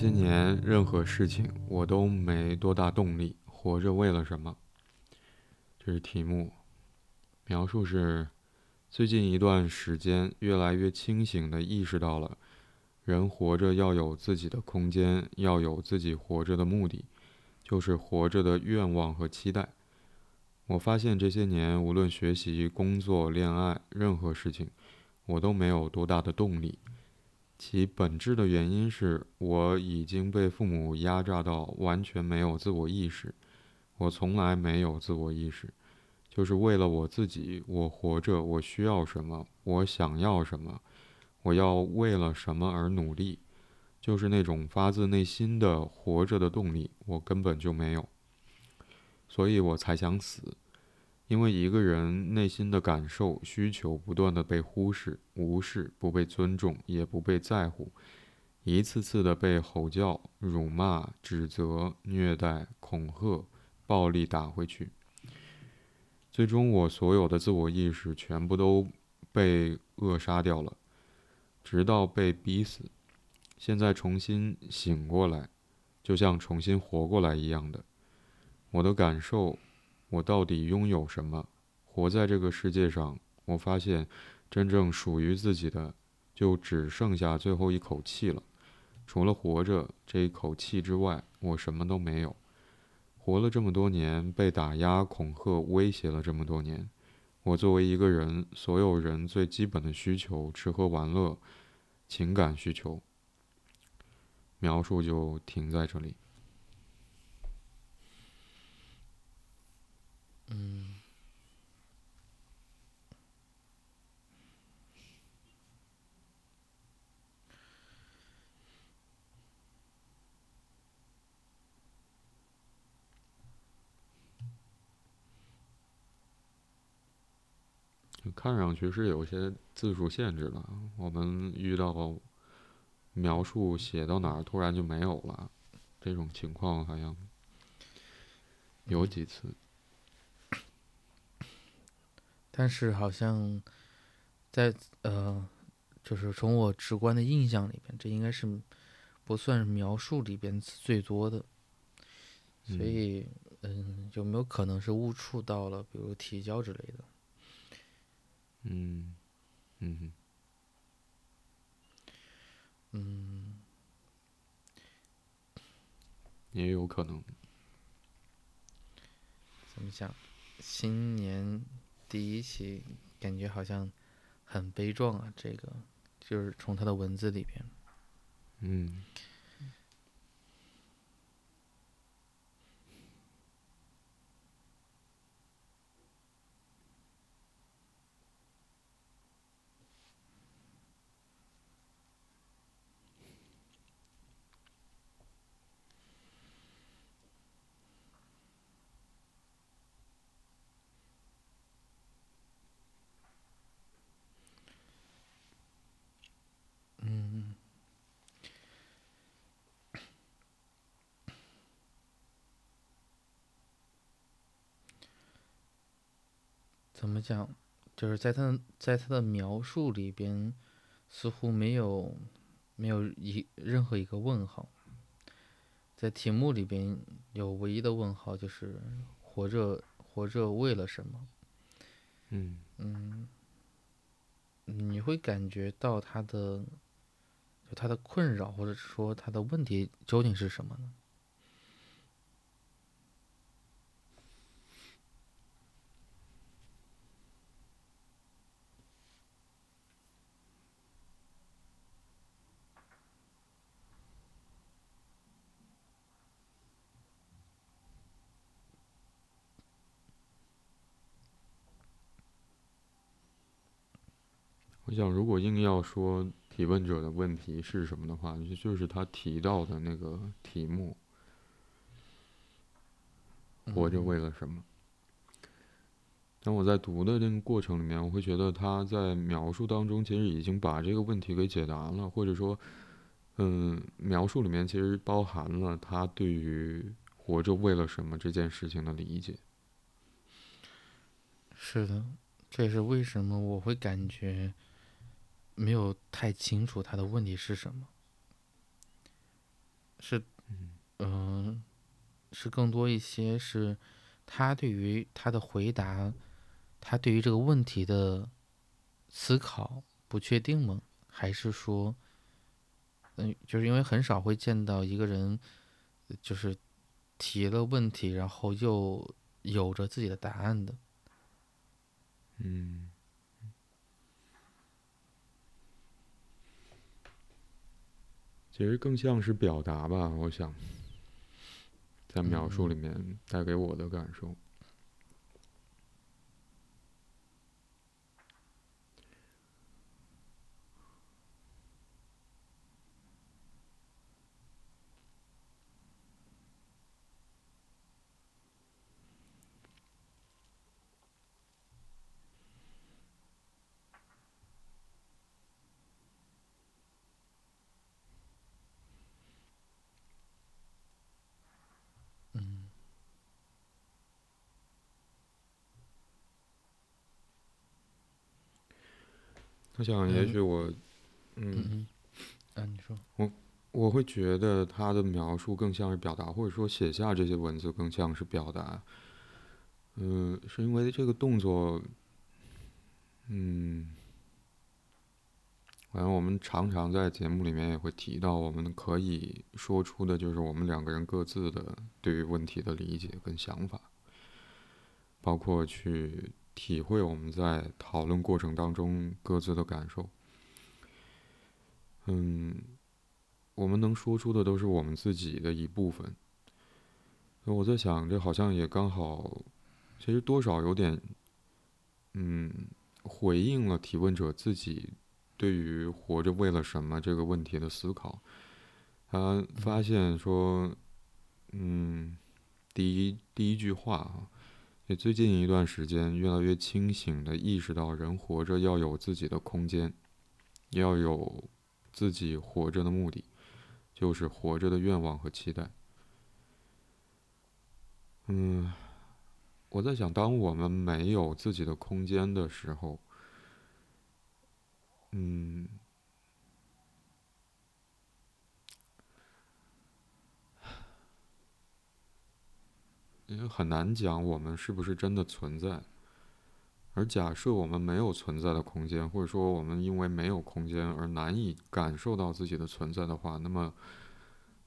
这些年，任何事情我都没多大动力。活着为了什么？这是题目。描述是：最近一段时间，越来越清醒地意识到了，人活着要有自己的空间，要有自己活着的目的，就是活着的愿望和期待。我发现这些年，无论学习、工作、恋爱，任何事情，我都没有多大的动力。其本质的原因是我已经被父母压榨到完全没有自我意识。我从来没有自我意识，就是为了我自己。我活着，我需要什么？我想要什么？我要为了什么而努力？就是那种发自内心的活着的动力，我根本就没有。所以我才想死。因为一个人内心的感受、需求不断的被忽视、无视，不被尊重，也不被在乎，一次次的被吼叫、辱骂、指责、虐待、恐吓、暴力打回去，最终我所有的自我意识全部都被扼杀掉了，直到被逼死。现在重新醒过来，就像重新活过来一样的，我的感受。我到底拥有什么？活在这个世界上，我发现，真正属于自己的，就只剩下最后一口气了。除了活着这一口气之外，我什么都没有。活了这么多年，被打压、恐吓、威胁了这么多年，我作为一个人，所有人最基本的需求——吃喝玩乐、情感需求，描述就停在这里。嗯，看上去是有些字数限制了。我们遇到描述写到哪儿，突然就没有了，这种情况好像有几次。但是好像，在呃，就是从我直观的印象里边，这应该是不算是描述里边最多的，所以嗯，有没有可能是误触到了，比如提交之类的？嗯，嗯，嗯，也有可能。怎么讲？新年。第一期感觉好像很悲壮啊，这个就是从他的文字里边，嗯。怎么讲？就是在他在他的描述里边，似乎没有没有一任何一个问号。在题目里边有唯一的问号，就是活着活着为了什么？嗯嗯，你会感觉到他的就他的困扰，或者说他的问题究竟是什么呢？我想，如果硬要说提问者的问题是什么的话，就就是他提到的那个题目：活着为了什么？当我在读的那个过程里面，我会觉得他在描述当中其实已经把这个问题给解答了，或者说，嗯，描述里面其实包含了他对于活着为了什么这件事情的理解。是的，这也是为什么我会感觉。没有太清楚他的问题是什么，是，嗯、是更多一些是他对于他的回答，他对于这个问题的思考不确定吗？还是说，嗯、就是因为很少会见到一个人，呃就是提了问题，然后又有着自己的答案的。嗯，其实更像是表达吧，我想，在描述里面带给我的感受。我想，也许我，嗯，嗯你说，我我会觉得他的描述更像是表达，或者说写下这些文字更像是表达。嗯、是因为这个动作，嗯，反正我们常常在节目里面也会提到，我们可以说出的就是我们两个人各自的对于问题的理解跟想法，包括去体会我们在讨论过程当中各自的感受。嗯，我们能说出的都是我们自己的一部分。那我在想，这好像也刚好，其实多少有点，嗯，回应了提问者自己对于“活着为了什么”这个问题的思考。他发现说，嗯，第一第一句话啊，也最近一段时间越来越清醒的意识到，人活着要有自己的空间，要有自己活着的目的，就是活着的愿望和期待。嗯，我在想，当我们没有自己的空间的时候，嗯，因为很难讲我们是不是真的存在。而假设我们没有存在的空间，或者说我们因为没有空间而难以感受到自己的存在的话，那么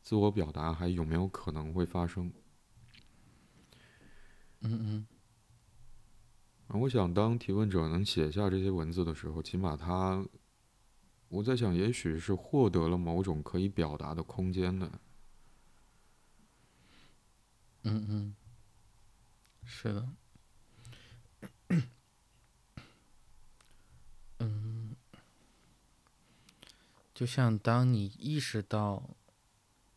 自我表达还有没有可能会发生？嗯嗯我想，当提问者能写下这些文字的时候，起码他，我在想，也许是获得了某种可以表达的空间的。嗯嗯，是的。嗯，就像当你意识到，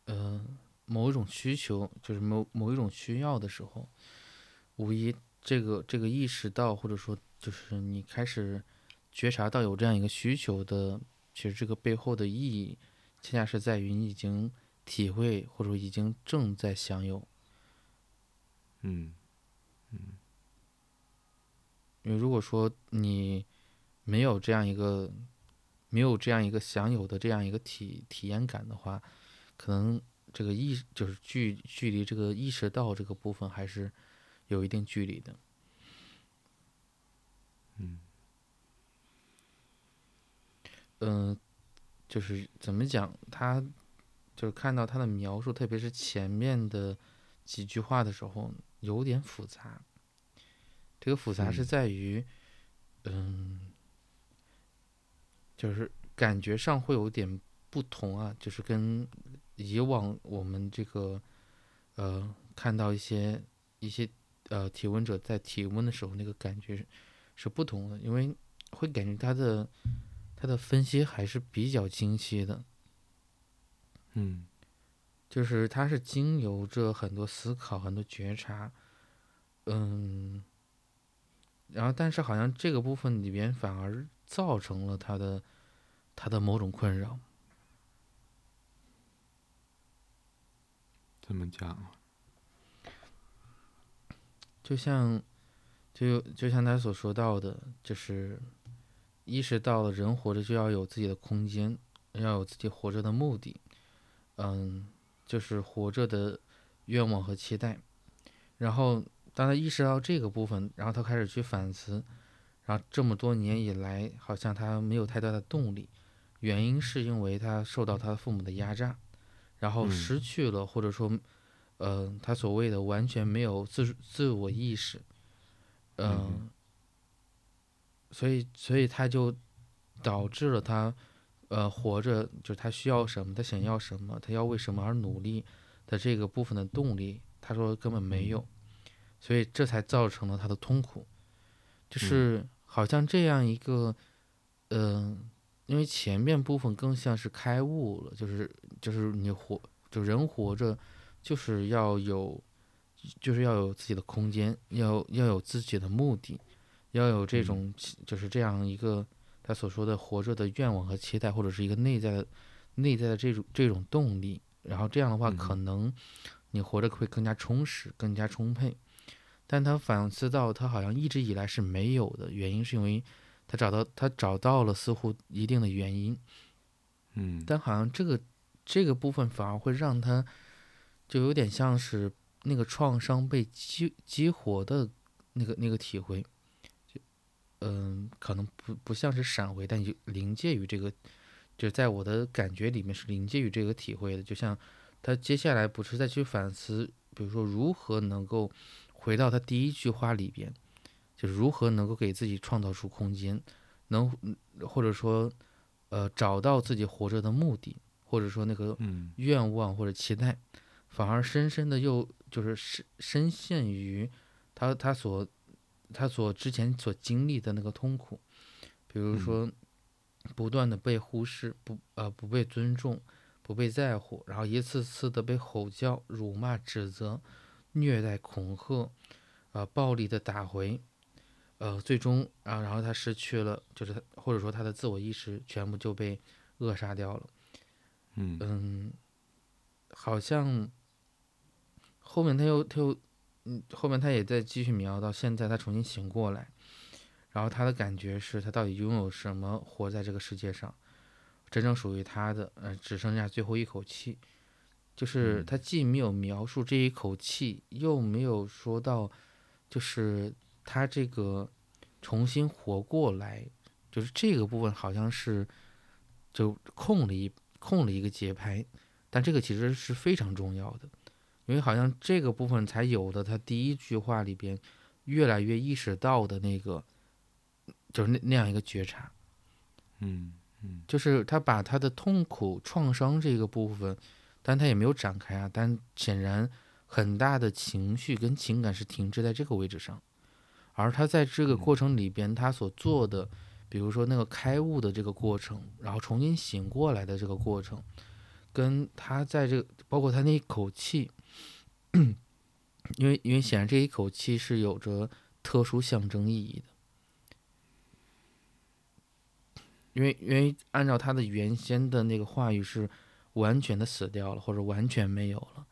呃，某一种需求，就是某某一种需要的时候，无疑这个这个意识到，或者说就是你开始觉察到有这样一个需求的，其实这个背后的意义，恰恰是在于你已经体会或者说已经正在享有。嗯因为如果说你没有这样一个没有这样一个享有的这样一个体体验感的话，可能这个意就是距距离这个意识到这个部分还是有一定距离的。嗯嗯、就是怎么讲，他就是看到他的描述，特别是前面的几句话的时候，有点复杂。这个复杂是嗯。在于，嗯，就是感觉上会有点不同啊，就是跟以往我们这个呃看到一些一些呃体温者在体温的时候那个感觉是是不同的，因为会感觉他的他的分析还是比较清晰的，嗯就是他是经由着很多思考、很多觉察，嗯，然后但是好像这个部分里边反而造成了他的他的某种困扰。怎么讲啊，就像，就就像他所说到的，就是意识到了人活着就要有自己的空间，要有自己活着的目的。嗯，就是活着的愿望和期待。然后当他意识到这个部分，然后他开始去反思，然后这么多年以来，好像他没有太大的动力，原因是因为他受到他父母的压榨，然后嗯。失去了或者说，呃，他所谓的完全没有自自我意识，嗯、嗯所以所以他就导致了他，呃，活着就是他需要什么，他想要什么，他要为什么而努力的这个部分的动力，他说根本没有，所以这才造成了他的痛苦，就是好像这样一个，嗯、因为前面部分更像是开悟了，就是就是你活，就人活着就是要有，就是要有自己的空间，要要有自己的目的，要有这种就是这样一个他所说的活着的愿望和期待，或者是一个内在的内在的这种这种动力，然后这样的话，嗯。可能你活着会更加充实、更加充沛。但他反思到，他好像一直以来是没有的原因，是因为他找到他找到了似乎一定的原因，嗯。但好像这个这个部分反而会让他就有点像是那个创伤被激激活的那个那个体会，就嗯，可能不不像是闪回，但就临界于这个，就在我的感觉里面是临界于这个体会的。就像他接下来不是再去反思，比如说如何能够回到他第一句话里边，就是如何能够给自己创造出空间，能或者说呃找到自己活着的目的，或者说那个嗯愿望或者期待，反而深深的又就是深深陷于他他所他所之前所经历的那个痛苦，比如嗯说不断的被忽视，不呃不被尊重，不被在乎，然后一次次的被吼叫、辱骂、指责、虐待、恐吓，呃暴力的打回。呃，最终啊，然后他失去了，就是他或者说他的自我意识全部就被扼杀掉了。嗯嗯，好像后面他又他又嗯，后面他也在继续描到现在他重新醒过来，然后他的感觉是他到底拥有什么活在这个世界上，真正属于他的，呃，只剩下最后一口气，就是嗯。他既没有描述这一口气，又没有说到，就是他这个重新活过来，就是这个部分好像是就空了一空了一个节拍，但这个其实是非常重要的，因为好像这个部分才有的他第一句话里边越来越意识到的那个，就是那那样一个觉察，嗯就是他把他的痛苦创伤这个部分，但他也没有展开啊，但显然很大的情绪跟情感是停滞在这个位置上，而他在这个过程里边，他所做的，比如说那个开悟的这个过程，然后重新醒过来的这个过程，跟他在这个包括他那一口气，因为因为显然这一口气是有着特殊象征意义的。因为因为按照他的原先的那个话语是完全的死掉了，或者完全没有了，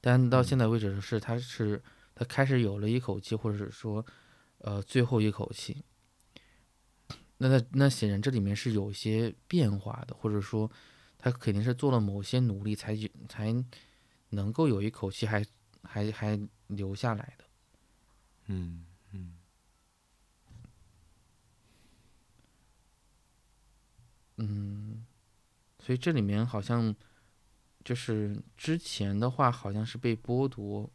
但到现在为止是他是他开始有了一口气，或者是说呃最后一口气。那那那显然这里面是有一些变化的，或者说他肯定是做了某些努力才有才能够有一口气还还还留下来的。嗯嗯嗯，所以这里面好像就是之前的话好像是被剥夺，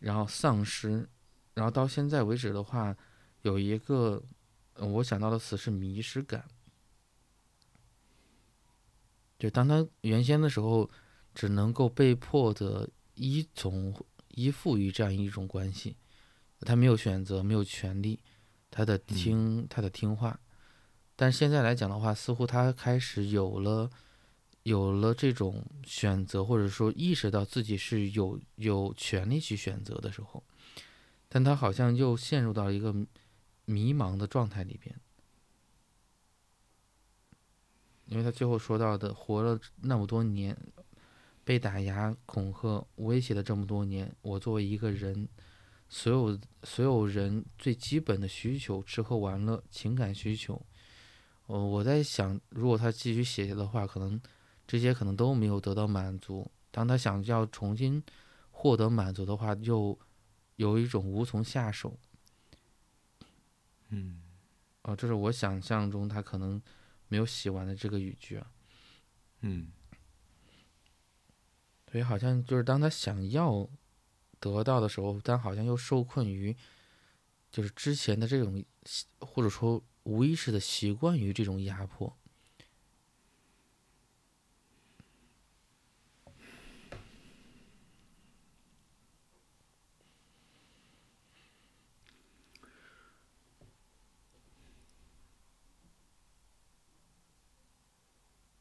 然后丧失，然后到现在为止的话，有一个呃我想到的词是迷失感。就当他原先的时候，只能够被迫的依从、依附于这样一种关系，他没有选择，没有权利，他的听、他的听话。但现在来讲的话，似乎他开始有了有了这种选择，或者说意识到自己是有有权利去选择的时候，但他好像又陷入到一个迷茫的状态里边。因为他最后说到的，活了那么多年，被打压、恐吓、威胁了这么多年，我作为一个人，所有所有人最基本的需求，吃喝玩乐、情感需求，呃，我在想，如果他继续写下的话，可能这些可能都没有得到满足，当他想要重新获得满足的话，又有一种无从下手。嗯，哦，这是我想象中他可能没有写完的这个语句啊。嗯，对，好像就是当他想要得到的时候，但好像又受困于，就是之前的这种，或者说无意识的习惯于这种压迫。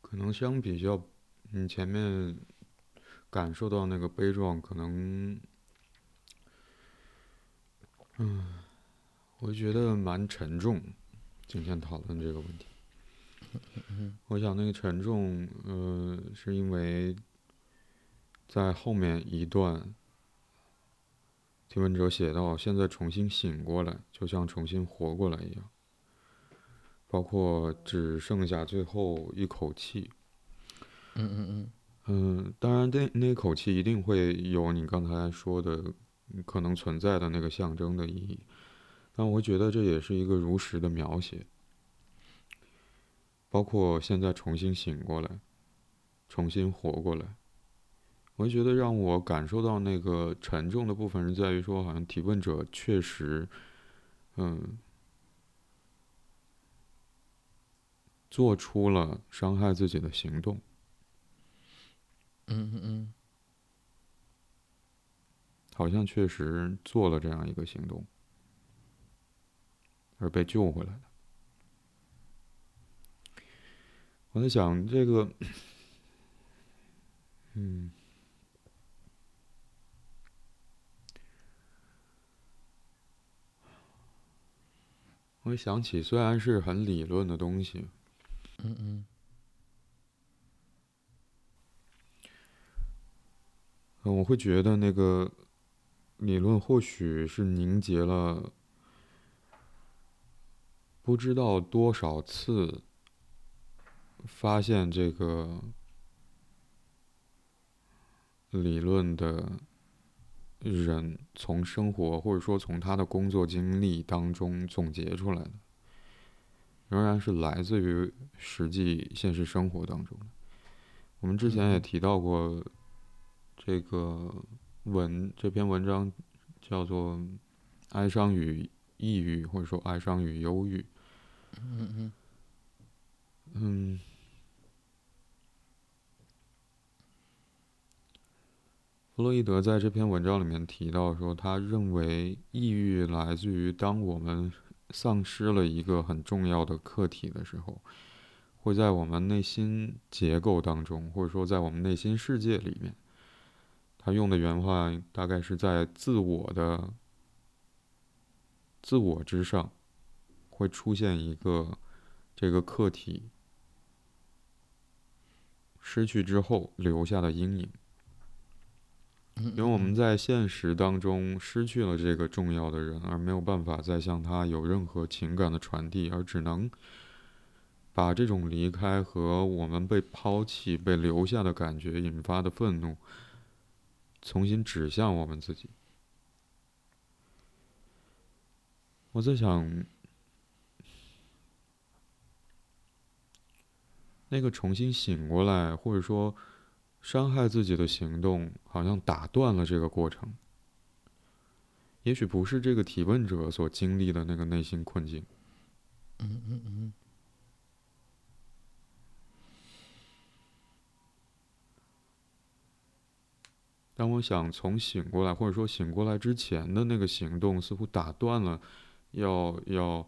可能相比较，你前面感受到那个悲壮，可能，嗯，我觉得蛮沉重。今天讨论这个问题，我想那个沉重，呃，是因为在后面一段，提问者写到，现在重新醒过来，就像重新活过来一样。包括只剩下最后一口气。嗯嗯嗯。嗯，当然，那那口气一定会有你刚才说的可能存在的那个象征的意义，但我觉得这也是一个如实的描写。包括现在重新醒过来，重新活过来，我觉得让我感受到那个沉重的部分是在于说，好像提问者确实，嗯。做出了伤害自己的行动。嗯嗯嗯，好像确实做了这样一个行动，而被救回来的。我在想这个，嗯，我想起虽然是很理论的东西。嗯嗯，嗯，我会觉得那个理论或许是凝结了不知道多少次发现这个理论的人，从生活或者说从他的工作经历当中总结出来的。仍然是来自于实际现实生活当中的。我们之前也提到过，这个文这篇文章叫做《哀伤与抑郁》，或者说哀伤与忧郁。嗯嗯。嗯。弗洛伊德在这篇文章里面提到说，他认为抑郁来自于当我们。丧失了一个很重要的客体的时候，会在我们内心结构当中，或者说在我们内心世界里面，他用的原话大概是在自我的自我之上，会出现一个这个客体失去之后留下的阴影。因为我们在现实当中失去了这个重要的人，而没有办法再向他有任何情感的传递，而只能把这种离开和我们被抛弃、被留下的感觉引发的愤怒，重新指向我们自己。我在想，那个重新醒过来，或者说。伤害自己的行动，好像打断了这个过程。也许不是这个提问者所经历的那个内心困境。嗯嗯嗯。但我想，从醒过来，或者说醒过来之前的那个行动，似乎打断了，要要。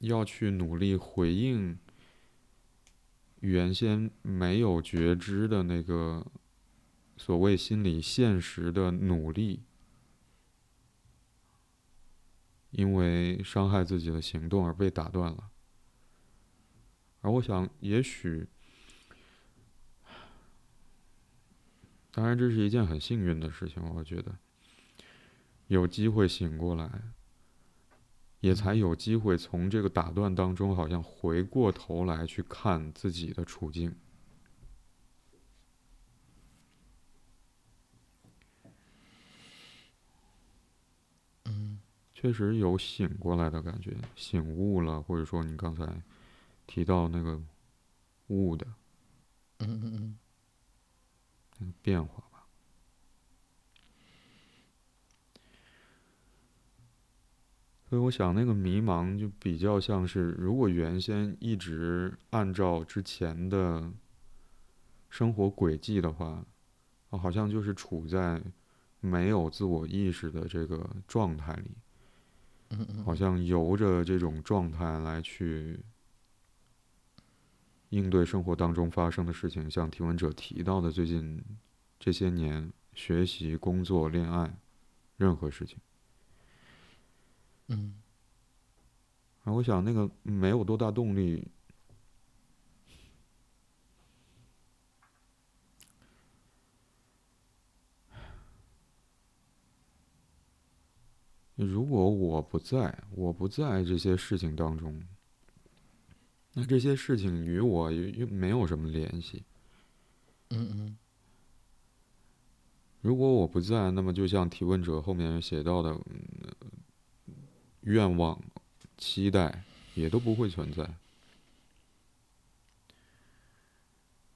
要去努力回应原先没有觉知的那个所谓心理现实的努力，因为伤害自己的行动而被打断了。而我想，也许，当然这是一件很幸运的事情，我觉得有机会醒过来。也才有机会从这个打断当中，好像回过头来去看自己的处境。嗯，确实有醒过来的感觉，醒悟了，或者说你刚才提到那个物的嗯嗯嗯，那个变化吧。所以我想，那个迷茫就比较像是，如果原先一直按照之前的生活轨迹的话，好像就是处在没有自我意识的这个状态里，好像由着这种状态来去应对生活当中发生的事情，像提问者提到的，最近这些年学习、工作、恋爱，任何事情。嗯，啊，我想那个没有多大动力。如果我不在，我不在这些事情当中，那这些事情与我又又没有什么联系。嗯嗯，如果我不在，那么就像提问者后面写到的。嗯愿望、期待也都不会存在，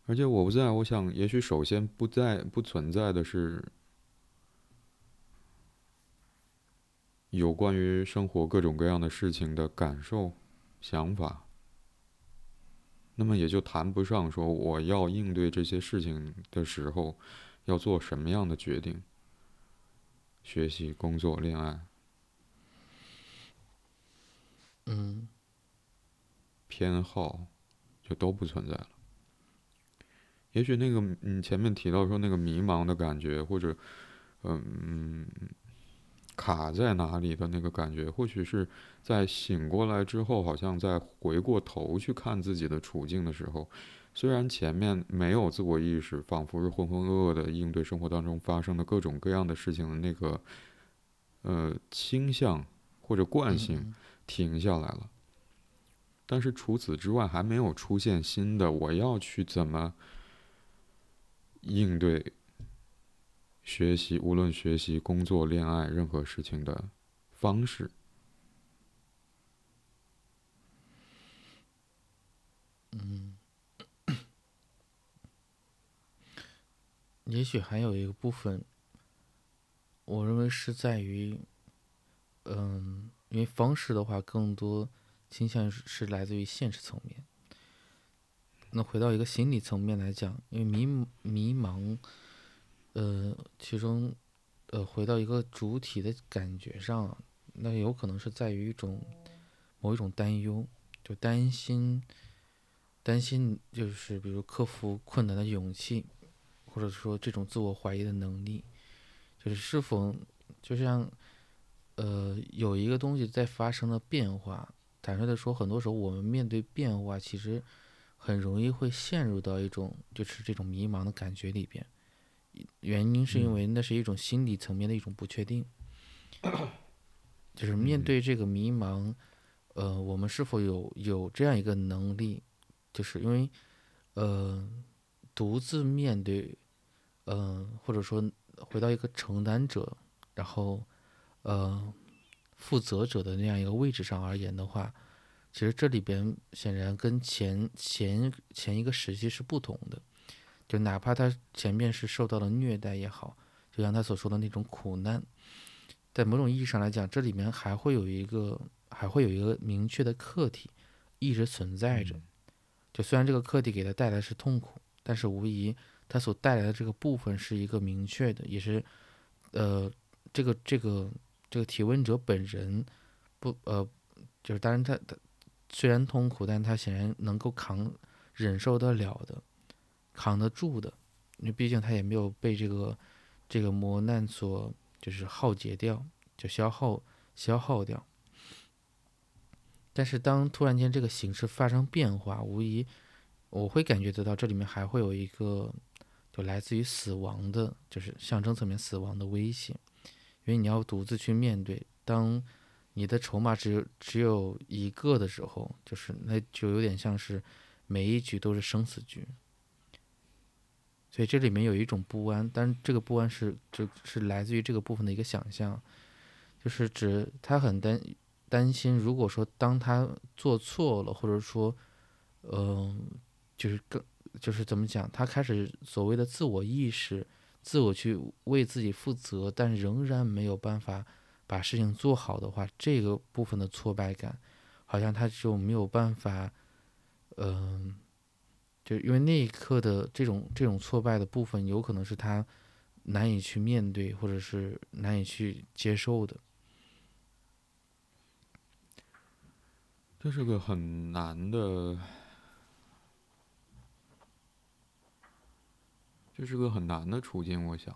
而且我不在，我想，也许首先不在、不存在的是有关于生活各种各样的事情的感受、想法，那么也就谈不上说我要应对这些事情的时候要做什么样的决定，学习、工作、恋爱。嗯，偏好就都不存在了。也许那个你前面提到说那个迷茫的感觉，或者嗯卡在哪里的那个感觉，或许是在醒过来之后，好像在回过头去看自己的处境的时候，虽然前面没有自我意识，仿佛是浑浑噩噩的应对生活当中发生的各种各样的事情的那个呃倾向或者惯性。停下来了，但是除此之外还没有出现新的我要去怎么应对学习，无论学习、工作、恋爱任何事情的方式。嗯，也许还有一个部分，我认为是在于，嗯。因为方式的话，更多倾向是来自于现实层面。那回到一个心理层面来讲，因为迷迷茫，呃，其中，呃，回到一个主体的感觉上，那有可能是在于一种某一种担忧，就担心，担心就是比如克服困难的勇气，或者说这种自我怀疑的能力，就是是否就像。呃，有一个东西在发生了变化。坦率的说，很多时候我们面对变化，其实很容易会陷入到一种就是这种迷茫的感觉里边。原因是因为那是一种心理层面的一种不确定。就是面对这个迷茫，呃，我们是否有有这样一个能力？就是因为，呃，独自面对，呃，或者说回到一个承担者，然后。呃，负责者的那样一个位置上而言的话，其实这里边显然跟前前前一个时期是不同的。就哪怕他前面是受到了虐待也好，就像他所说的那种苦难，在某种意义上来讲，这里面还会有一个还会有一个明确的课题一直存在着。就虽然这个课题给他带来是痛苦，但是无疑他所带来的这个部分是一个明确的，也是呃这个这个。这个提问者本人不呃，就是当然他他虽然痛苦，但他显然能够扛忍受得了的，扛得住的，因为毕竟他也没有被这个这个磨难所就是耗竭掉，就消耗消耗掉。但是当突然间这个形势发生变化，无疑我会感觉得到这里面还会有一个就来自于死亡的，就是象征层面死亡的威胁。因为你要独自去面对，当你的筹码只有只有一个的时候，就是那就有点像是每一局都是生死局。所以这里面有一种不安，但这个不安是这是来自于这个部分的一个想象，就是指他很担担心，如果说当他做错了，或者说，嗯、就是更就是怎么讲，他开始所谓的自我意识，自我去为自己负责，但仍然没有办法把事情做好的话，这个部分的挫败感，好像他就没有办法，嗯、就因为那一刻的这种这种挫败的部分，有可能是他难以去面对，或者是难以去接受的。这是个很难的，这是个很难的处境。我想，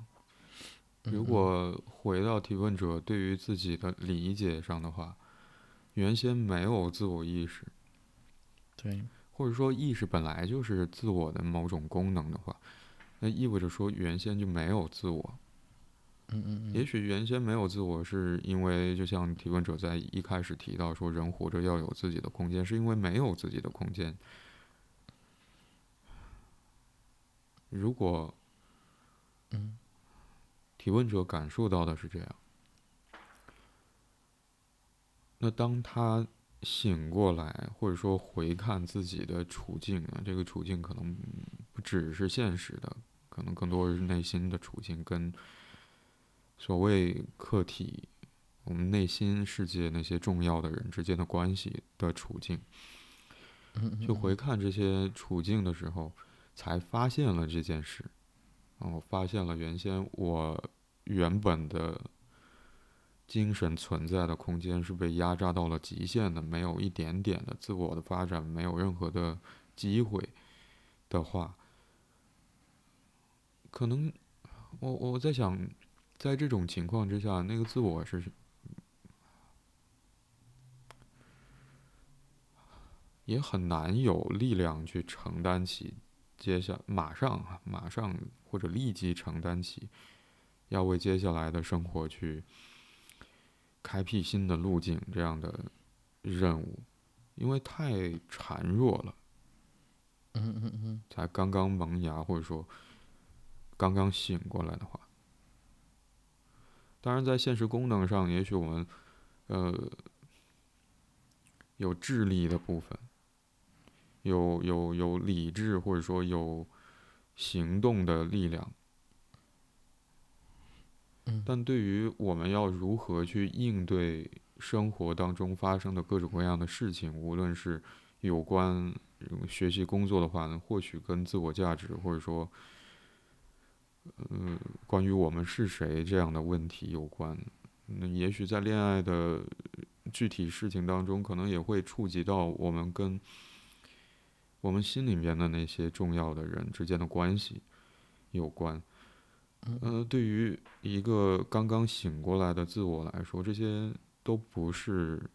如嗯果回到提问者对于自己的理解上的话，原先没有自我意识，对，或者说意识本来就是自我的某种功能的话，那意味着说原先就没有自我。嗯嗯嗯，也许原先没有自我，是因为就像提问者在一开始提到说，人活着要有自己的空间，是因为没有自己的空间。如果嗯提问者感受到的是这样，那当他醒过来，或者说回看自己的处境啊，这个处境可能不只是现实的，可能更多是内心的处境，跟所谓客体，我们内心世界那些重要的人之间的关系的处境。就回看这些处境的时候，才发现了这件事。啊，我发现了原先我原本的精神存在的空间是被压榨到了极限的，没有一点点的自我的发展，没有任何的机会的话，可能我我在想，在这种情况之下，那个自我是也很难有力量去承担起接下马上，马上或者立即承担起要为接下来的生活去开辟新的路径这样的任务，因为太孱弱了，嗯嗯嗯才刚刚萌芽或者说刚刚醒过来的话。当然，在现实功能上，也许我们呃有智力的部分，有有有理智或者说有行动的力量，但对于我们要如何去应对生活当中发生的各种各样的事情，无论是有关学习工作的话呢，或许跟自我价值或者说，呃，关于我们是谁这样的问题有关。那也许在恋爱的具体事情当中，可能也会触及到我们跟我们心里面的那些重要的人之间的关系有关。呃，对于一个刚刚醒过来的自我来说，这些都不是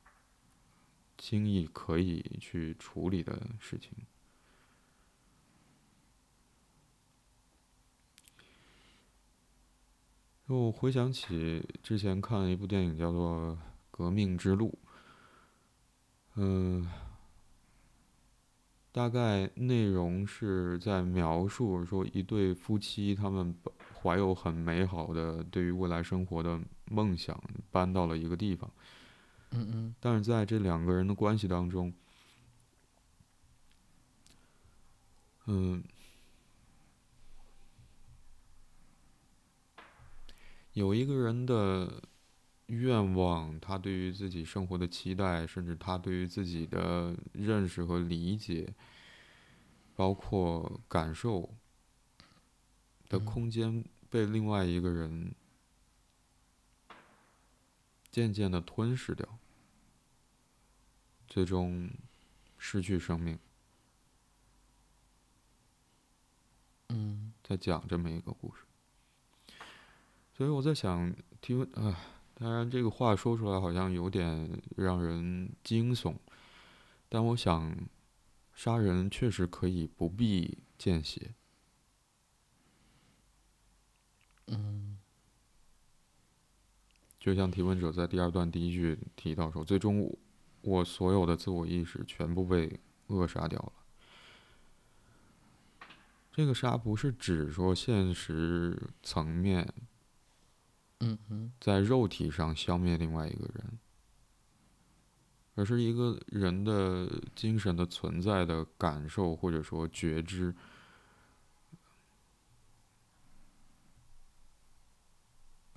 轻易可以去处理的事情。我回想起之前看了一部电影叫做《革命之路》，嗯、大概内容是在描述说一对夫妻他们本怀有很美好的对于未来生活的梦想，搬到了一个地方，嗯嗯。但是在这两个人的关系当中，嗯，有一个人的愿望，他对于自己生活的期待，甚至他对于自己的认识和理解，包括感受的嗯。空间，被另外一个人渐渐的吞噬掉，最终失去生命。嗯在讲这么一个故事。所以我在想，提问啊，当然这个话说出来好像有点让人惊悚，但我想，杀人确实可以不必见血。嗯就像提问者在第二段第一句提到说，最终我所有的自我意识全部被扼杀掉了。这个杀不是指说现实层面，嗯嗯，在肉体上消灭另外一个人，而是一个人的精神的存在的感受或者说觉知。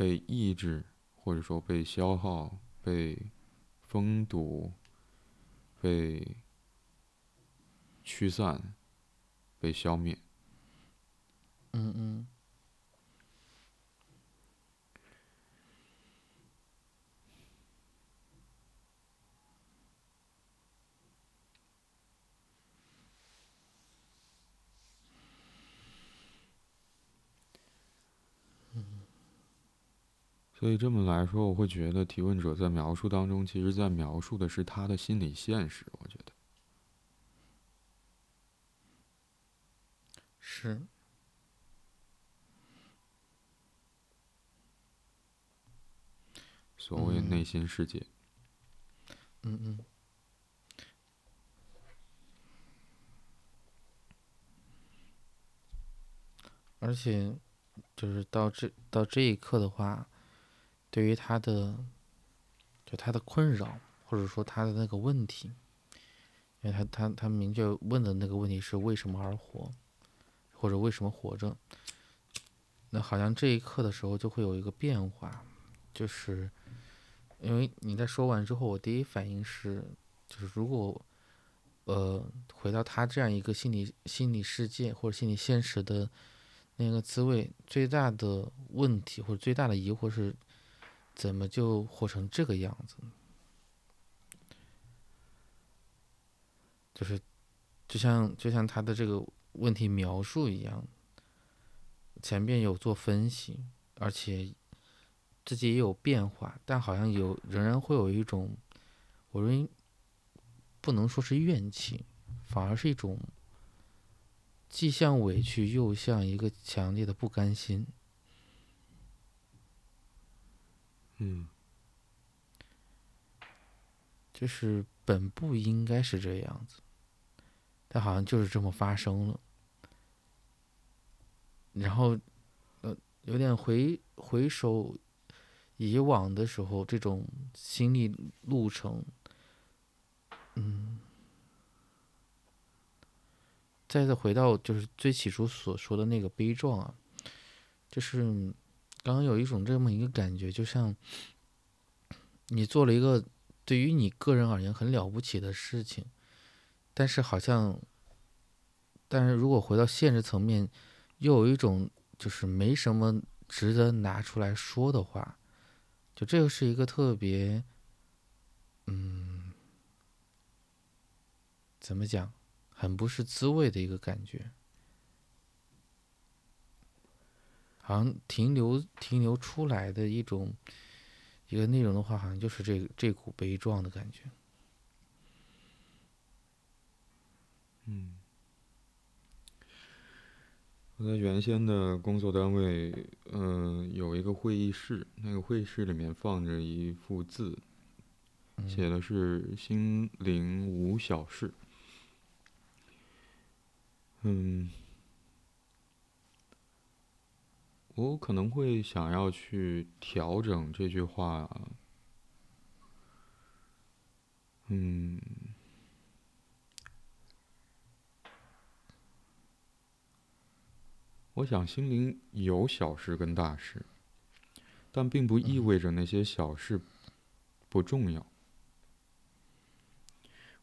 被抑制，或者说被消耗、被封堵、被驱散、被消灭。嗯嗯。所以这么来说，我会觉得提问者在描述当中，其实在描述的是他的心理现实。我觉得是所谓内心世界。嗯嗯。而且，就是到这到这一刻的话。对于他的，就他的困扰，或者说他的那个问题，因为他他他明确问的那个问题是为什么而活，或者为什么活着，那好像这一刻的时候就会有一个变化，就是因为你在说完之后，我第一反应是，就是如果，呃，回到他这样一个心理心理世界或者心理现实的那个滋味，最大的问题或者最大的疑惑是。怎么就活成这个样子？就是，就像就像他的这个问题描述一样，前面有做分析，而且自己也有变化，但好像有仍然会有一种，我认为不能说是怨气，反而是一种既像委屈又像一个强烈的不甘心。嗯，就是本不应该是这样子，但好像就是这么发生了。然后，呃，有点回回首以往的时候，这种心理路程，嗯，再次回到就是最起初所说的那个悲壮啊，就是。刚刚有一种这么一个感觉，就像你做了一个对于你个人而言很了不起的事情，但是好像，但是如果回到现实层面，又有一种就是没什么值得拿出来说的话，就这个是一个特别，嗯，怎么讲，很不是滋味的一个感觉。好像停留停留出来的一种一个内容的话，好像就是这这股悲壮的感觉。嗯，我在原先的工作单位，嗯，有一个会议室，那个会议室里面放着一幅字，写的是“心灵无小事”。嗯。我可能会想要去调整这句话，嗯，我想心灵有小事跟大事，但并不意味着那些小事不重要。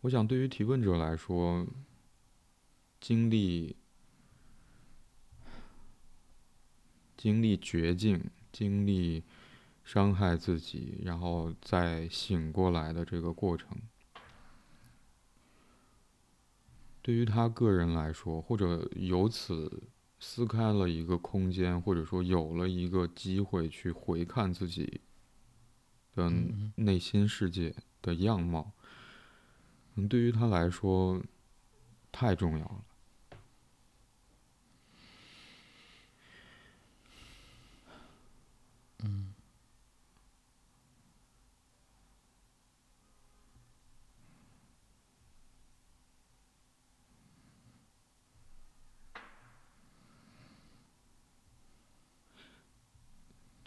我想对于提问者来说，经历。经历绝境，经历伤害自己，然后再醒过来的这个过程，对于他个人来说，或者由此撕开了一个空间，或者说有了一个机会去回看自己的内心世界的样貌，嗯，对于他来说太重要了。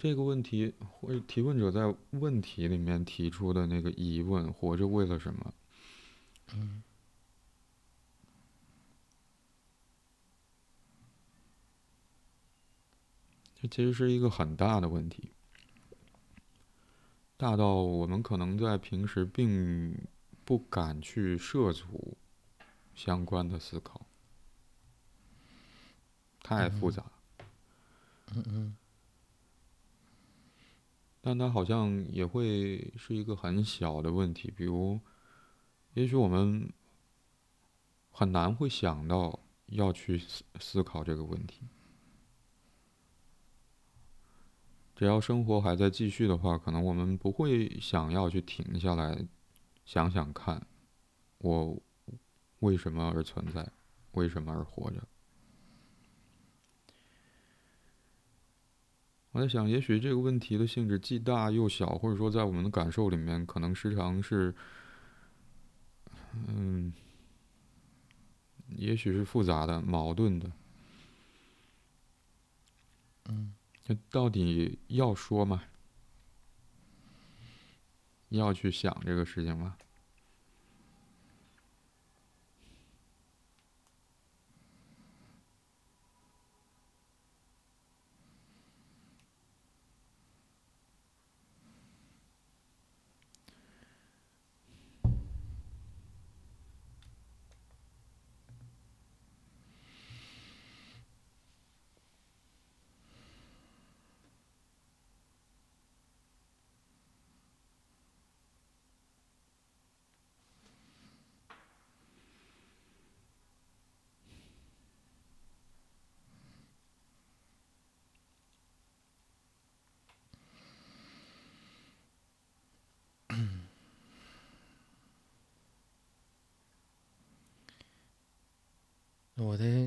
这个问题或者提问者在问题里面提出的那个疑问：活着为了什么？嗯这其实是一个很大的问题，大到我们可能在平时并不敢去涉足相关的思考，太复杂。嗯嗯但它好像也会是一个很小的问题，比如，也许我们很难会想到要去思思考这个问题。只要生活还在继续的话，可能我们不会想要去停下来想想看，我为什么而存在，为什么而活着。我在想，也许这个问题的性质既大又小，或者说在我们的感受里面，可能时常是，嗯，也许是复杂的、矛盾的。嗯，这到底要说吗？要去想这个事情吗？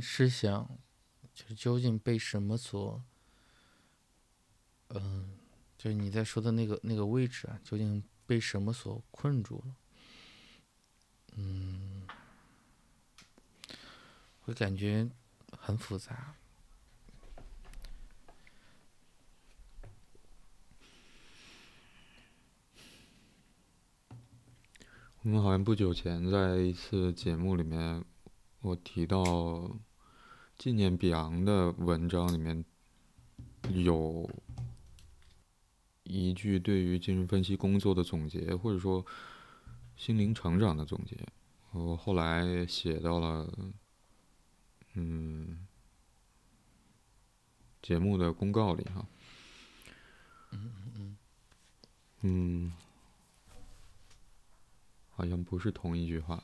是想，就是究竟被什么所，嗯，就是你在说的那个那个位置啊，究竟被什么所困住了？嗯，会感觉很复杂。我们好像不久前在一次节目里面，我提到纪念比昂的文章里面有一句对于精神分析工作的总结，或者说心灵成长的总结，我后来写到了嗯节目的公告里哈。嗯，好像不是同一句话。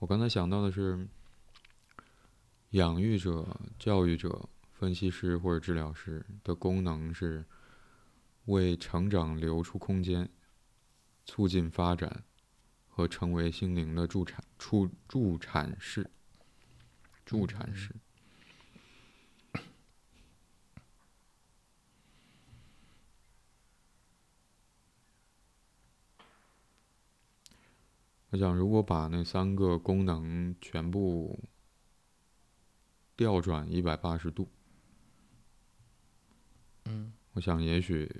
我刚才想到的是，养育者、教育者、分析师或者治疗师的功能是为成长留出空间，促进发展和成为心灵的助产助助产士。助产士。我想，如果把那三个功能全部调转一百八十度，嗯我想也许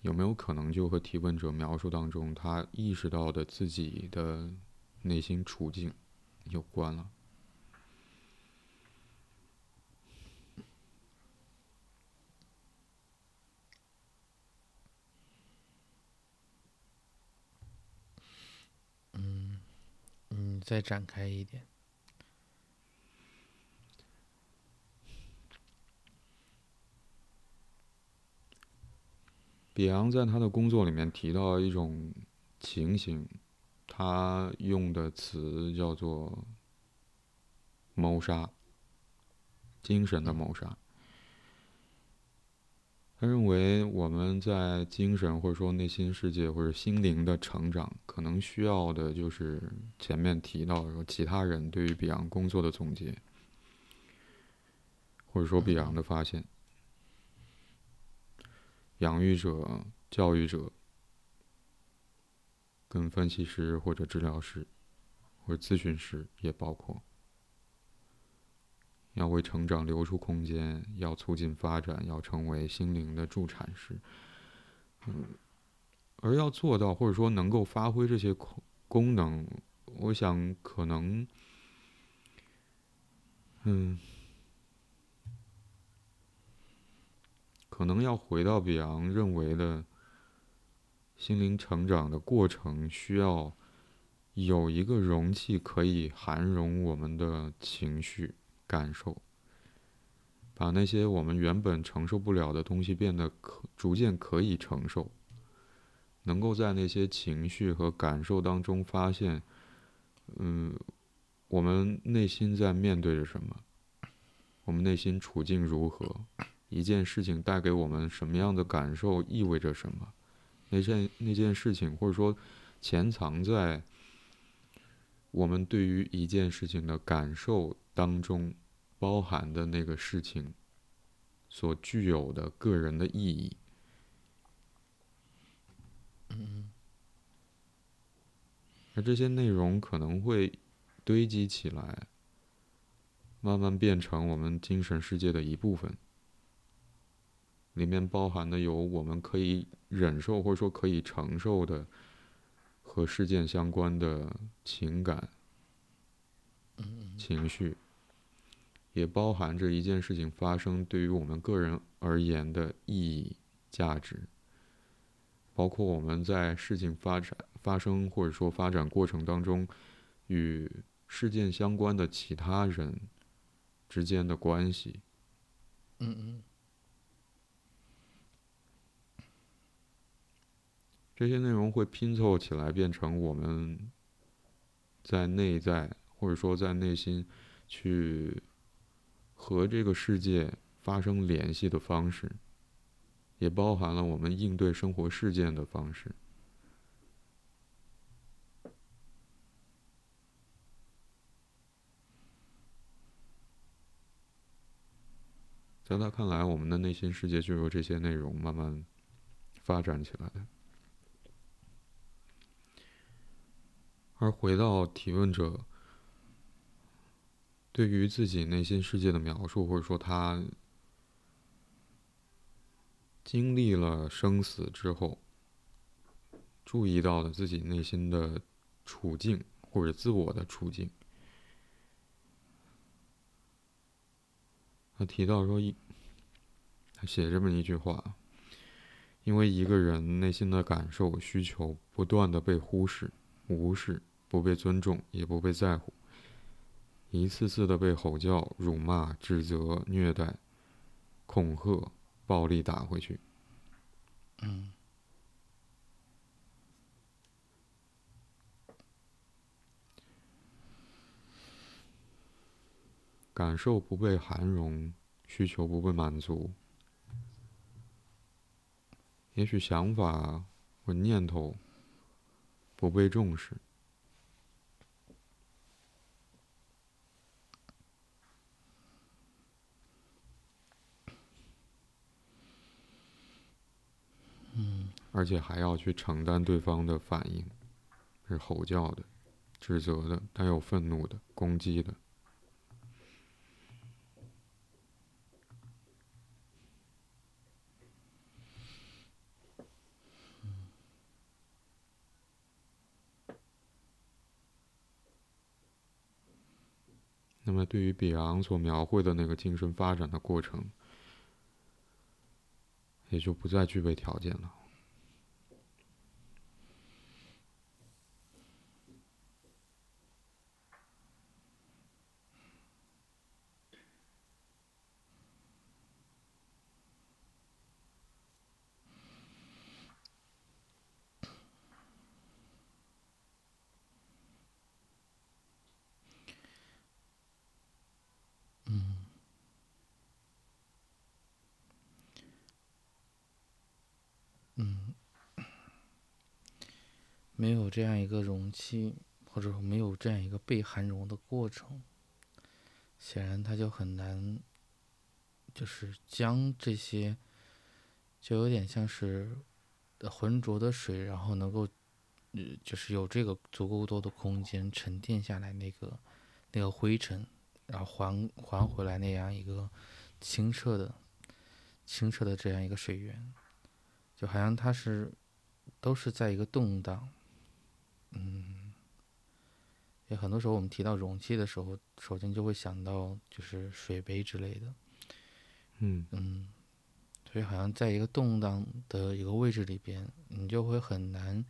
有没有可能就和提问者描述当中他意识到的自己的内心处境有关了？再展开一点。比昂在他的工作里面提到一种情形，他用的词叫做“谋杀”，精神的谋杀。他认为我们在精神或者说内心世界或者心灵的成长，可能需要的就是前面提到说其他人对于比昂工作的总结，或者说比昂的发现。养育者、教育者、跟分析师或者治疗师或者咨询师也包括，要为成长留出空间，要促进发展，要成为心灵的助产师。嗯，而要做到或者说能够发挥这些功能，我想可能，嗯，可能要回到比昂认为的心灵成长的过程，需要有一个容器可以涵容我们的情绪。感受，把那些我们原本承受不了的东西变得可逐渐可以承受，能够在那些情绪和感受当中发现，嗯，我们内心在面对着什么，我们内心处境如何，一件事情带给我们什么样的感受，意味着什么，那件那件事情或者说潜藏在我们对于一件事情的感受。当中包含的那个事情所具有的个人的意义，嗯，而这些内容可能会堆积起来，慢慢变成我们精神世界的一部分，里面包含的有我们可以忍受或者说可以承受的和事件相关的情感、情绪。也包含着一件事情发生对于我们个人而言的意义、价值，包括我们在事情发展、发生或者说发展过程当中，与事件相关的其他人之间的关系。嗯嗯。这些内容会拼凑起来，变成我们在内在或者说在内心去。和这个世界发生联系的方式，也包含了我们应对生活事件的方式。在他看来，我们的内心世界就由这些内容慢慢发展起来的。而回到提问者。对于自己内心世界的描述，或者说他经历了生死之后，注意到了自己内心的处境或者自我的处境，他提到说一，他写这么一句话：，因为一个人内心的感受、需求不断的被忽视、无视，不被尊重，也不被在乎。一次次的被吼叫、辱骂、指责、虐待、恐吓、暴力打回去。嗯。感受不被涵容，需求不被满足，也许想法或念头不被重视。而且还要去承担对方的反应，是吼叫的、指责的、带有愤怒的、攻击的。那么，对于比昂所描绘的那个精神发展的过程，也就不再具备条件了。没有这样一个容器，或者说没有这样一个被含容的过程，显然它就很难，就是将这些，就有点像是浑浊的水，然后能够，呃，就是有这个足够多的空间沉淀下来那个那个灰尘，然后还还回来那样一个清澈的、清澈的这样一个水源，就好像它是都是在一个动荡。嗯，也很多时候我们提到容器的时候，首先就会想到就是水杯之类的。嗯嗯，所以好像在一个动荡的一个位置里边，你就会很难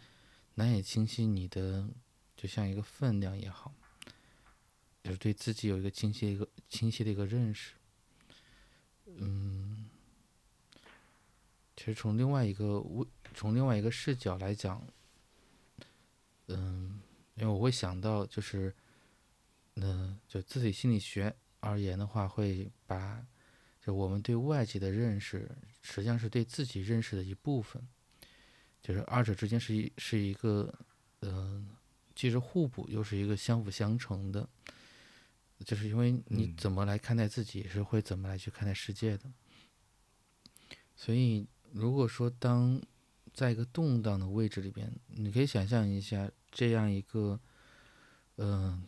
难以清晰你的，就像一个分量也好，就是对自己有一个清晰的一个清晰的一个认识。嗯，其实从另外一个位，从另外一个视角来讲，嗯，因为我会想到，就是，嗯、就自己心理学而言的话，会把就我们对外界的认识，实际上是对自己认识的一部分，就是二者之间是一是一个，嗯、既是互补，又是一个相辅相成的，就是因为你怎么来看待自己，是会怎么来去看待世界的。所以，如果说当在一个动荡的位置里边，你可以想象一下这样一个，嗯、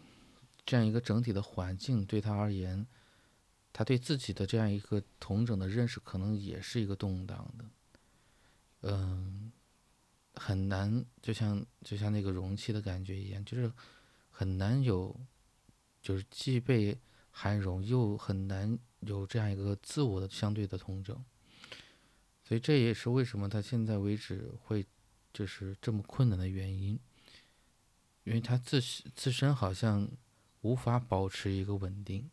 这样一个整体的环境对他而言，他对自己的这样一个同整的认识，可能也是一个动荡的，嗯，很难，就像就像那个容器的感觉一样，就是很难有，就是既被涵容，又很难有这样一个自我的相对的同整。所以这也是为什么他现在为止会就是这么困难的原因，因为他自身自身好像无法保持一个稳定，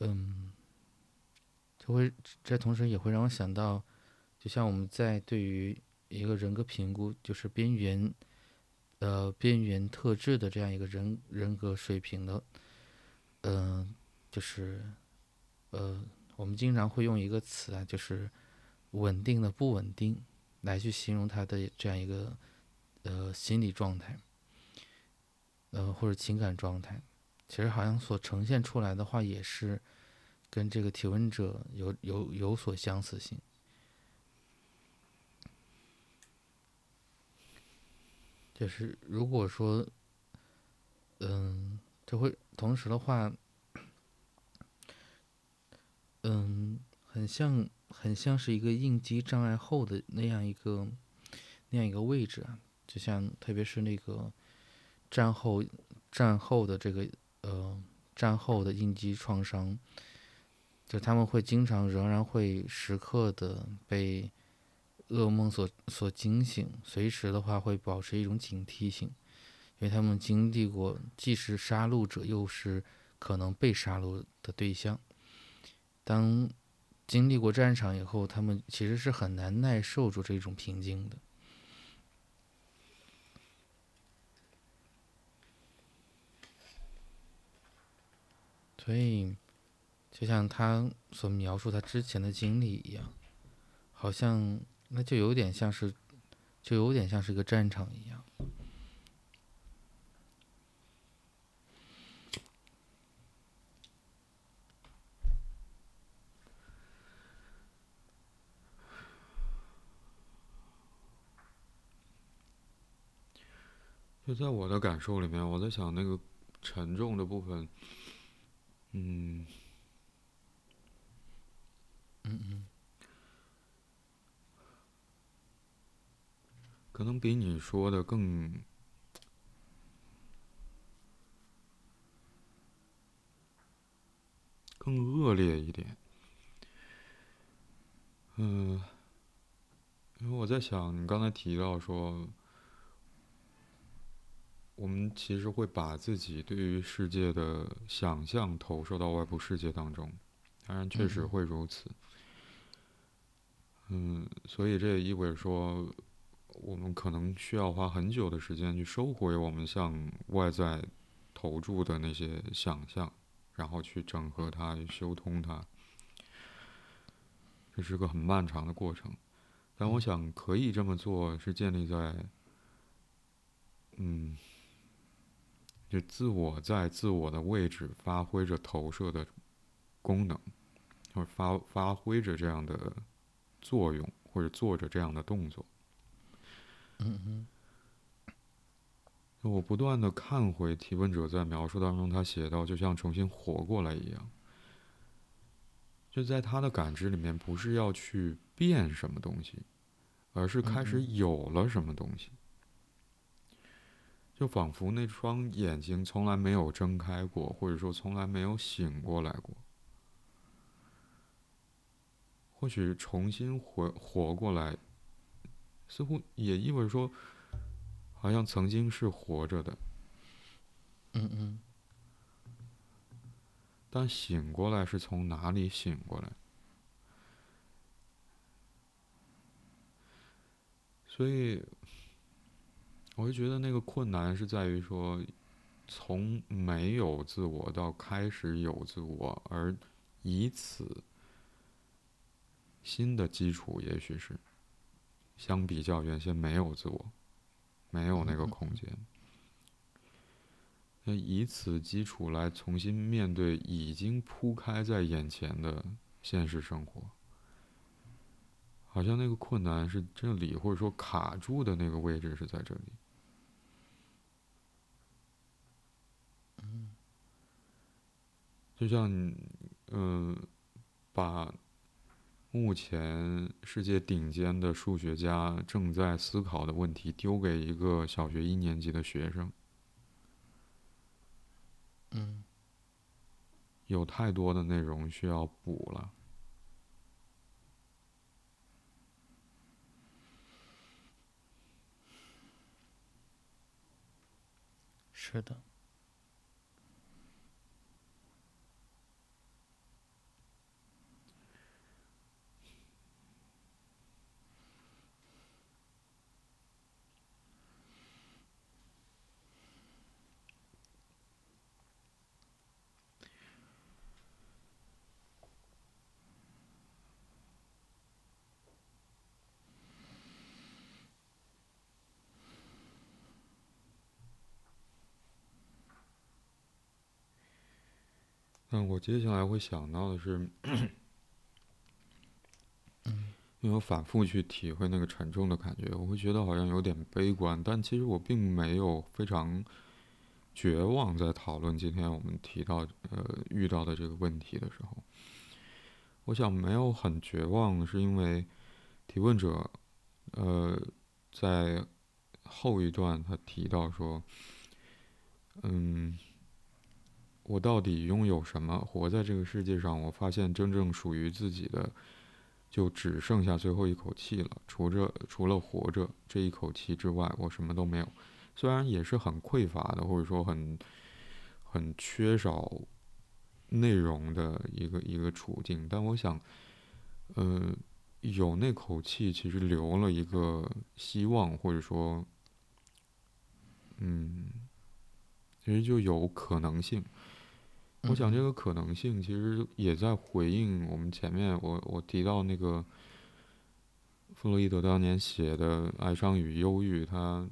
嗯，就会这同时也会让我想到，就像我们在对于一个人格评估，就是边缘，呃边缘特质的这样一个人人格水平的，嗯、就是，呃，我们经常会用一个词啊，就是稳定的不稳定，来去形容他的这样一个呃心理状态，呃或者情感状态。其实好像所呈现出来的话，也是跟这个提问者有有有所相似性。就是如果说，嗯，这会同时的话，嗯，很像很像是一个应激障碍后的那样一个那样一个位置啊，就像特别是那个战后战后的这个呃战后的应激创伤，就他们会经常仍然会时刻的被噩梦所所惊醒，随时的话会保持一种警惕性，因为他们经历过既是杀戮者，又是可能被杀戮的对象。当经历过战场以后，他们其实是很难耐受住这种平静的。所以，就像他所描述他之前的经历一样，好像那就有点像是，就有点像是个战场一样。就在我的感受里面，我在想那个沉重的部分，嗯，嗯嗯可能比你说的更更恶劣一点。嗯，因为我在想，你刚才提到说，我们其实会把自己对于世界的想象投射到外部世界当中，当然确实会如此。嗯，所以这也意味着说，我们可能需要花很久的时间去收回我们向外在投注的那些想象，然后去整合它，去修通它。这是个很漫长的过程，但我嗯想可以这么做，是建立在，嗯，就自我在自我的位置发挥着投射的功能，或者发发挥着这样的作用，或者做着这样的动作。嗯哼我不断的看回提问者在描述当中，他写到，就像重新活过来一样。就在他的感知里面，不是要去变什么东西，而是开始有了什么东西。就仿佛那双眼睛从来没有睁开过，或者说从来没有醒过来过。或许重新活活过来，似乎也意味着说。好像曾经是活着的，嗯嗯，但醒过来是从哪里醒过来？所以，我就觉得那个困难是在于说，从没有自我到开始有自我，而以此新的基础，也许是相比较原先没有自我。没有那个空间，那以此基础来重新面对已经铺开在眼前的现实生活，好像那个困难是这里，或者说卡住的那个位置是在这里。就像，嗯，把。目前世界顶尖的数学家正在思考的问题，丢给一个小学一年级的学生。嗯，有太多的内容需要补了。是的。嗯，我接下来会想到的是，因为我反复去体会那个沉重的感觉，我会觉得好像有点悲观，但其实我并没有非常绝望。在讨论今天我们提到呃遇到的这个问题的时候，我想没有很绝望，是因为提问者呃在后一段他提到说，嗯。我到底拥有什么？活在这个世界上，我发现真正属于自己的，就只剩下最后一口气了。除着除了活着这一口气之外，我什么都没有。虽然也是很匮乏的，或者说很很缺少内容的一个一个处境，但我想，呃，有那口气，其实留了一个希望，或者说，嗯，其实就有可能性。我想这个可能性其实也在回应我们前面我我提到那个弗洛伊德当年写的《哀伤与忧郁》，他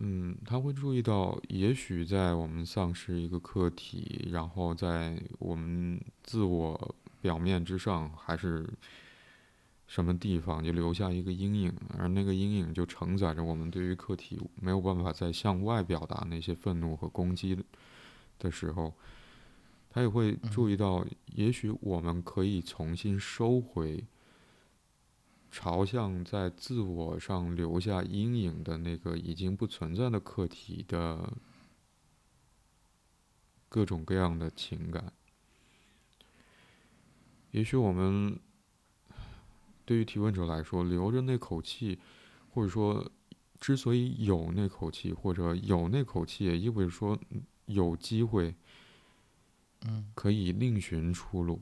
嗯他会注意到，也许在我们丧失一个客体，然后在我们自我表面之上，还是什么地方就留下一个阴影，而那个阴影就承载着我们对于客体没有办法再向外表达那些愤怒和攻击。的时候，他也会注意到，也许我们可以重新收回，朝向在自我上留下阴影的那个已经不存在的课题的各种各样的情感。也许我们对于提问者来说，留着那口气，或者说，之所以有那口气，或者有那口气，也意味着说。有机会，嗯，可以另寻出路。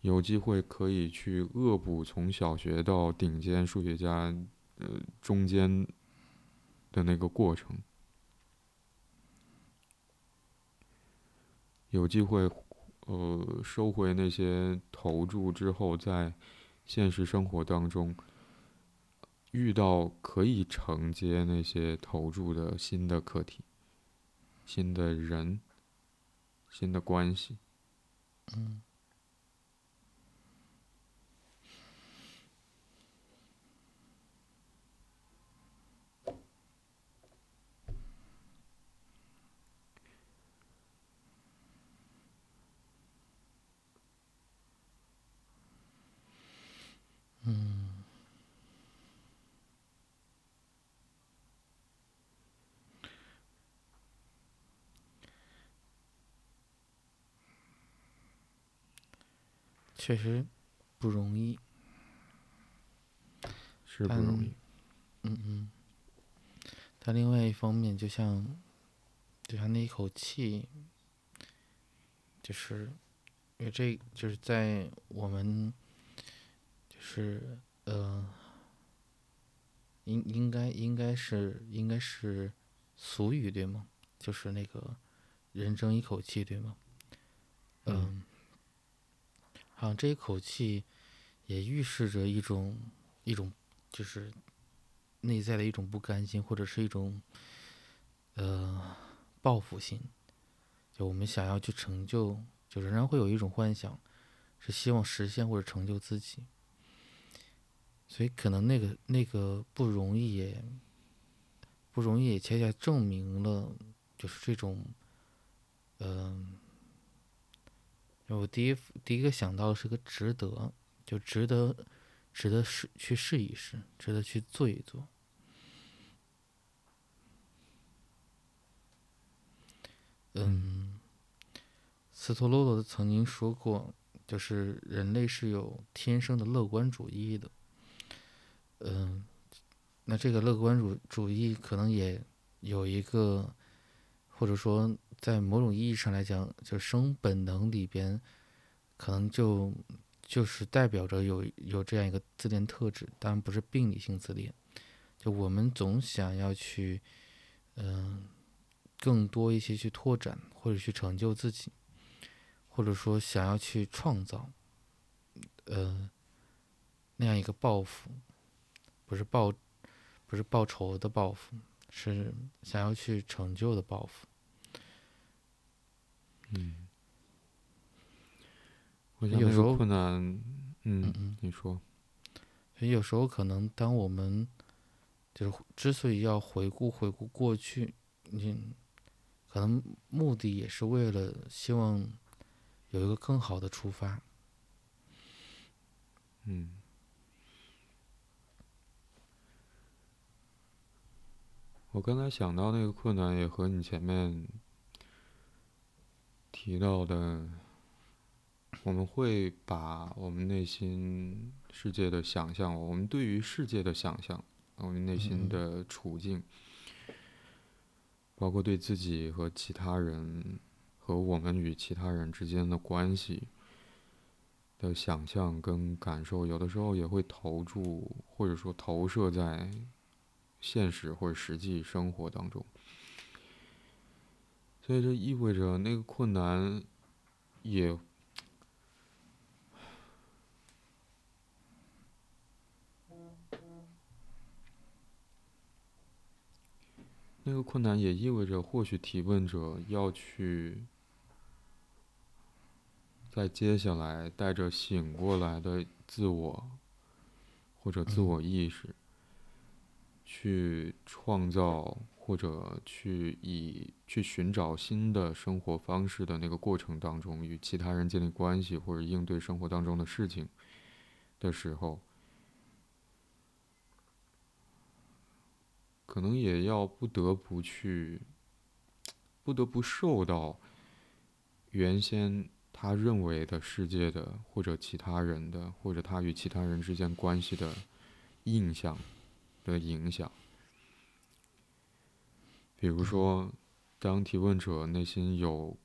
有机会可以去恶补从小学到顶尖数学家，呃，中间的那个过程。有机会，呃，收回那些投注之后，在现实生活当中遇到可以承接那些投注的新的课题。新的人新的关系。嗯。确实不容易。是不容易。嗯嗯。但另外一方面，就像，就像那一口气，就是，因为这就是在我们，就是呃，应应该应该是应该是俗语对吗？就是那个人争一口气对吗？嗯。啊这一口气，也预示着一种一种。就是内在的一种不甘心，或者是一种呃报复心，就我们想要去成就，就仍然会有一种幻想，是希望实现或者成就自己，所以可能那个那个不容易，也不容易，也恰恰证明了，就是这种，嗯，我第一第一个想到的是个值得，就值得。值得试去试一试，值得去做一做。嗯，斯托洛罗曾经说过，就是人类是有天生的乐观主义的。嗯，那这个乐观主主义可能也有一个，或者说在某种意义上来讲，就生本能里边，可能就。就是代表着有有这样一个自恋特质，当然不是病理性自恋。就我们总想要去，嗯，更多一些去拓展或者去成就自己，或者说想要去创造，呃，那样一个抱负，不是报，不是报仇的报复，是想要去成就的抱负。嗯。有时候困难，嗯，你说，有时候可能，当我们就是之所以要回顾回顾过去，你可能目的也是为了希望有一个更好的出发。嗯，我刚才想到那个困难，也和你前面提到的。我们会把我们内心世界的想象，我们对于世界的想象，我们内心的处境，包括对自己和其他人和我们与其他人之间的关系的想象跟感受，有的时候也会投注或者说投射在现实或者实际生活当中。所以这意味着那个困难也。那个困难也意味着，或许提问者要去，在接下来带着醒过来的自我，或者自我意识，去创造或者去以去寻找新的生活方式的那个过程当中，与其他人建立关系或者应对生活当中的事情的时候。可能也要不得不去，不得不受到原先他认为的世界的，或者其他人的，或者他与其他人之间关系的印象的影响。比如说，当提问者内心有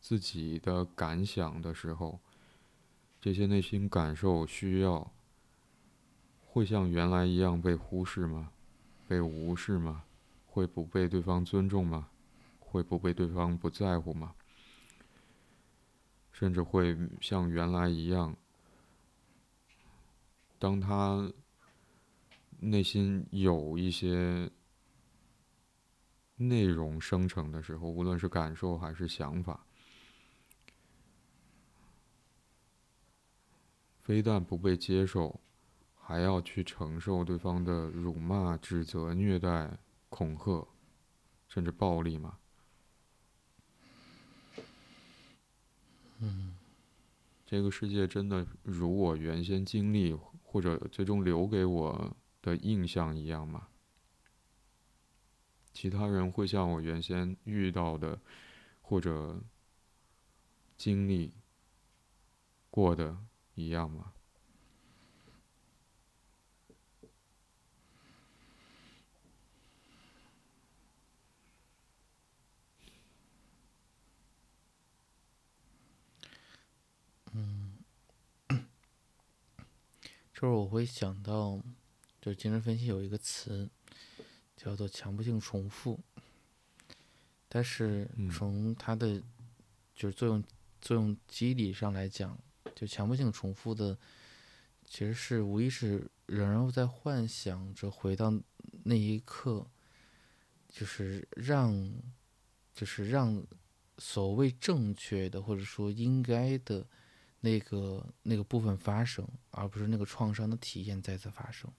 自己的感想的时候，这些内心感受需要会像原来一样被忽视吗？被无视吗？会不被对方尊重吗？会不被对方不在乎吗？甚至会像原来一样，当他内心有一些内容生成的时候，无论是感受还是想法，非但不被接受。还要去承受对方的辱骂、指责、虐待、恐吓，甚至暴力吗？嗯，这个世界真的如我原先经历或者最终留给我的印象一样吗？其他人会像我原先遇到的或者经历过的一样吗？就是我会想到，就是精神分析有一个词叫做强迫性重复，但是嗯从它的就是作用作用机理上来讲，就强迫性重复的其实是无意识仍然在幻想着回到那一刻，就是让就是让所谓正确的或者说应该的。那个那个部分发生，而不是那个创伤的体验再次发生。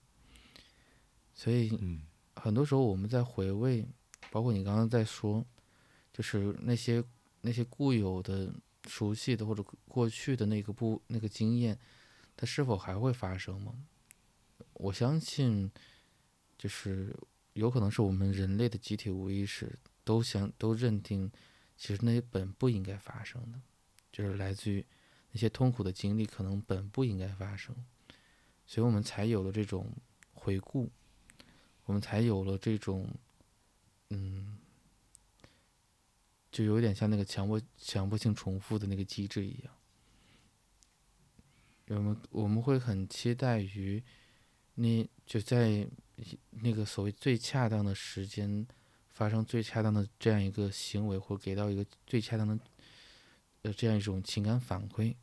所以嗯很多时候我们在回味，包括你刚刚在说，就是那些那些固有的、熟悉的或者过去的那个不那个经验，它是否还会发生吗？我相信，就是有可能是我们人类的集体无意识都想都认定，其实那些本不应该发生的，就是来自于。那些痛苦的经历可能本不应该发生，所以我们才有了这种回顾，我们才有了这种，嗯，就有点像那个强迫强迫性重复的那个机制一样。我们我们会很期待于，那就在那个所谓最恰当的时间发生最恰当的这样一个行为，或给到一个最恰当的。的这样一种情感反馈，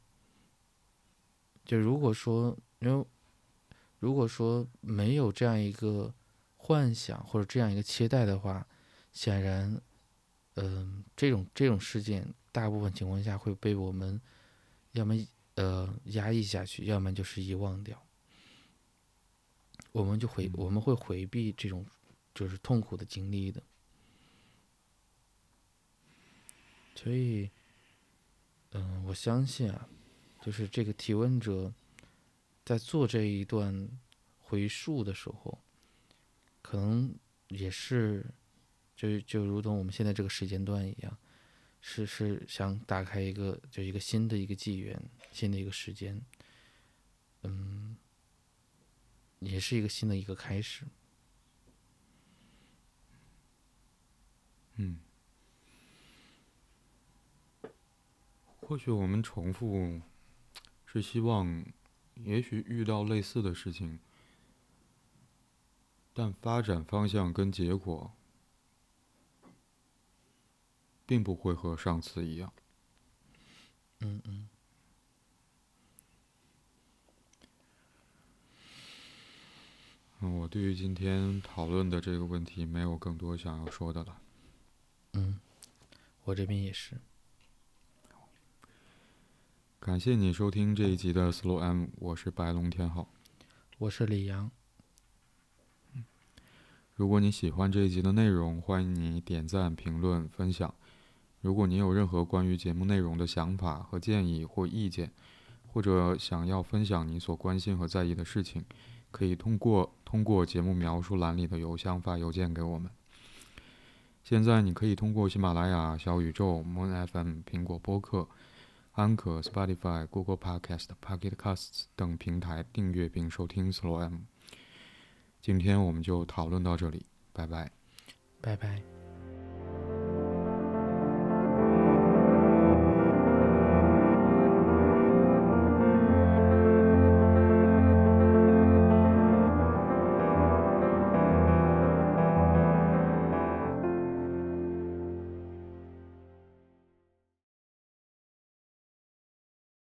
就如果说，因为如果说没有这样一个幻想或者这样一个期待的话，显然，嗯、这种这种事件大部分情况下会被我们要么呃压抑下去，要么就是遗忘掉，我们就回我们会回避这种就是痛苦的经历的，所以。嗯，我相信啊，就是这个提问者在做这一段回溯的时候，可能也是就就如同我们现在这个时间段一样，是是想打开一个就一个新的一个纪元，新的一个时间，嗯，也是一个新的一个开始。嗯。或许我们重复，是希望，也许遇到类似的事情，但发展方向跟结果，并不会和上次一样。嗯嗯。嗯，我对于今天讨论的这个问题没有更多想要说的了。嗯，我这边也是。感谢你收听这一集的 Slow M，我是白龙天浩，我是李阳。如果你喜欢这一集的内容，欢迎你点赞、评论、分享。如果你有任何关于节目内容的想法和建议或意见，或者想要分享你所关心和在意的事情，可以通过通过节目描述栏里的邮箱发邮件给我们。现在你可以通过喜马拉雅、小宇宙、Moon FM、苹果播客。安可、Spotify、Google Podcast、Pocket Casts 等平台订阅并收听 Slow M。今天我们就讨论到这里，拜拜。拜拜。